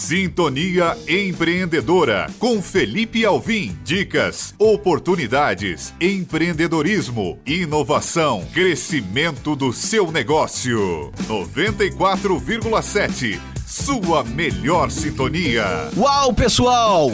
Sintonia Empreendedora com Felipe Alvim. Dicas, oportunidades, empreendedorismo, inovação, crescimento do seu negócio. 94,7. Sua melhor sintonia. Uau, pessoal!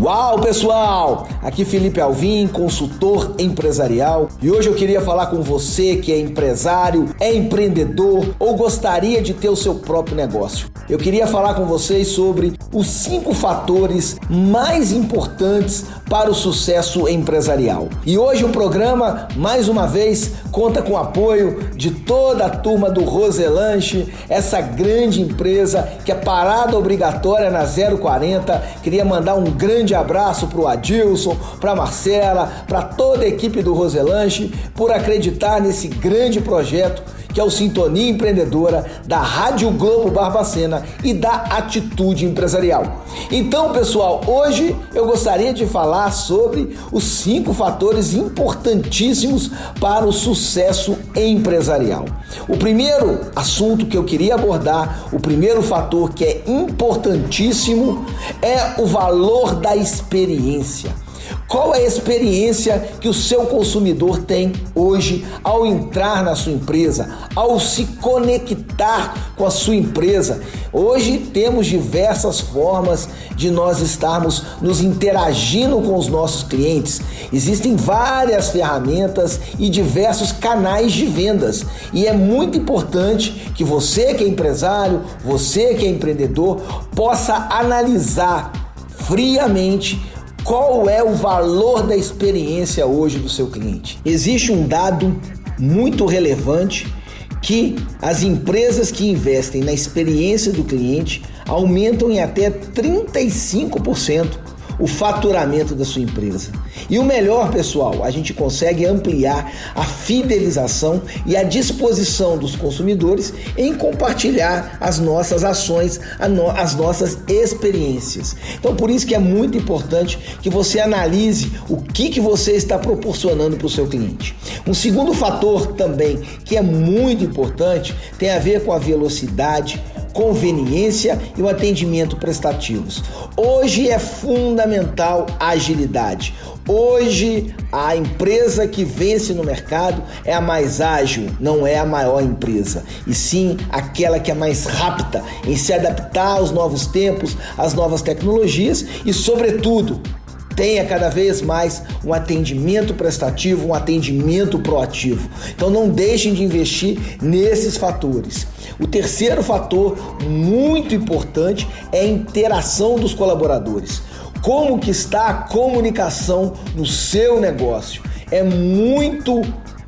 Uau, pessoal! Aqui Felipe Alvim, consultor empresarial, e hoje eu queria falar com você que é empresário, é empreendedor ou gostaria de ter o seu próprio negócio. Eu queria falar com vocês sobre os cinco fatores mais importantes para o sucesso empresarial. E hoje o programa, mais uma vez, conta com o apoio de toda a turma do Roselanche, essa grande empresa que é parada obrigatória na 040. Queria mandar um grande abraço para o Adilson, para Marcela, para toda a equipe do Roselanche por acreditar nesse grande projeto que é o Sintonia Empreendedora da Rádio Globo Barbacena e da Atitude Empresarial. Então, pessoal, hoje eu gostaria de falar sobre os cinco fatores importantíssimos para o sucesso empresarial. O primeiro assunto que eu queria abordar, o primeiro fator que é importantíssimo, é o valor da experiência. Qual é a experiência que o seu consumidor tem hoje ao entrar na sua empresa, ao se conectar com a sua empresa? Hoje temos diversas formas de nós estarmos nos interagindo com os nossos clientes. Existem várias ferramentas e diversos canais de vendas, e é muito importante que você que é empresário, você que é empreendedor, possa analisar friamente qual é o valor da experiência hoje do seu cliente? Existe um dado muito relevante que as empresas que investem na experiência do cliente aumentam em até 35% o faturamento da sua empresa. E o melhor, pessoal, a gente consegue ampliar a fidelização e a disposição dos consumidores em compartilhar as nossas ações, as nossas experiências. Então, por isso que é muito importante que você analise o que, que você está proporcionando para o seu cliente. Um segundo fator também que é muito importante tem a ver com a velocidade, conveniência e o atendimento prestativos. Hoje é fundamental a agilidade. Hoje, a empresa que vence no mercado é a mais ágil, não é a maior empresa, e sim aquela que é mais rápida em se adaptar aos novos tempos, às novas tecnologias e, sobretudo, tenha cada vez mais um atendimento prestativo, um atendimento proativo. Então não deixem de investir nesses fatores. O terceiro fator muito importante é a interação dos colaboradores. Como que está a comunicação no seu negócio? É muito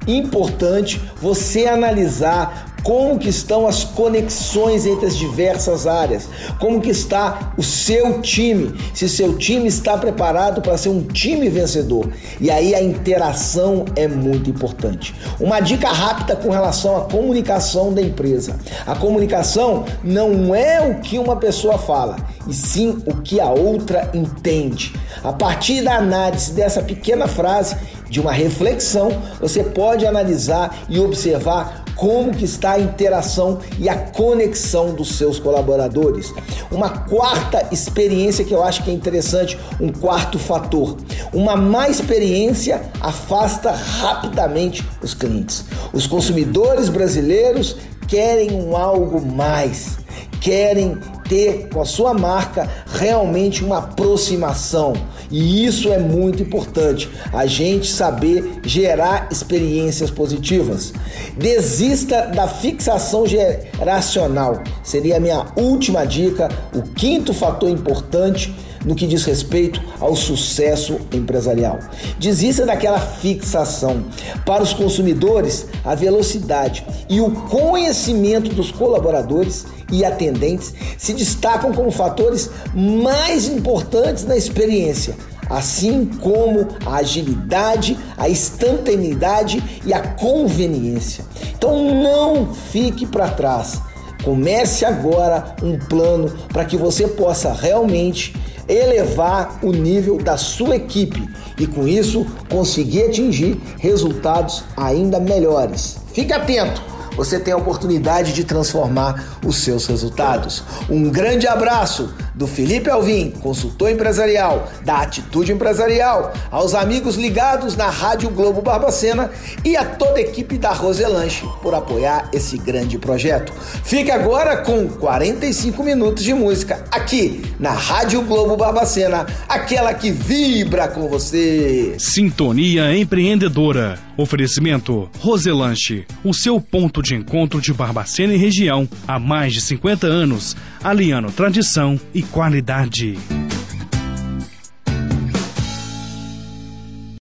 importante você analisar como que estão as conexões entre as diversas áreas, como que está o seu time, se seu time está preparado para ser um time vencedor. E aí a interação é muito importante. Uma dica rápida com relação à comunicação da empresa. A comunicação não é o que uma pessoa fala, e sim o que a outra entende. A partir da análise dessa pequena frase, de uma reflexão, você pode analisar e observar como que está a interação e a conexão dos seus colaboradores. Uma quarta experiência que eu acho que é interessante, um quarto fator. Uma má experiência afasta rapidamente os clientes. Os consumidores brasileiros querem um algo mais, querem ter com a sua marca realmente uma aproximação. E isso é muito importante, a gente saber gerar experiências positivas. Desista da fixação geracional. Seria a minha última dica, o quinto fator importante no que diz respeito ao sucesso empresarial. Desista daquela fixação. Para os consumidores, a velocidade e o conhecimento dos colaboradores e atendentes se destacam como fatores mais importantes na experiência, assim como a agilidade, a instantaneidade e a conveniência. Então não fique para trás. Comece agora um plano para que você possa realmente elevar o nível da sua equipe e com isso conseguir atingir resultados ainda melhores. Fique atento! você tem a oportunidade de transformar os seus resultados. Um grande abraço do Felipe Alvim, consultor empresarial da Atitude Empresarial, aos amigos ligados na Rádio Globo Barbacena e a toda a equipe da Roselanche por apoiar esse grande projeto. Fique agora com 45 minutos de música aqui na Rádio Globo Barbacena, aquela que vibra com você. Sintonia Empreendedora. Oferecimento Roselanche, o seu ponto de encontro de Barbacena e região há mais de 50 anos, aliando tradição e qualidade.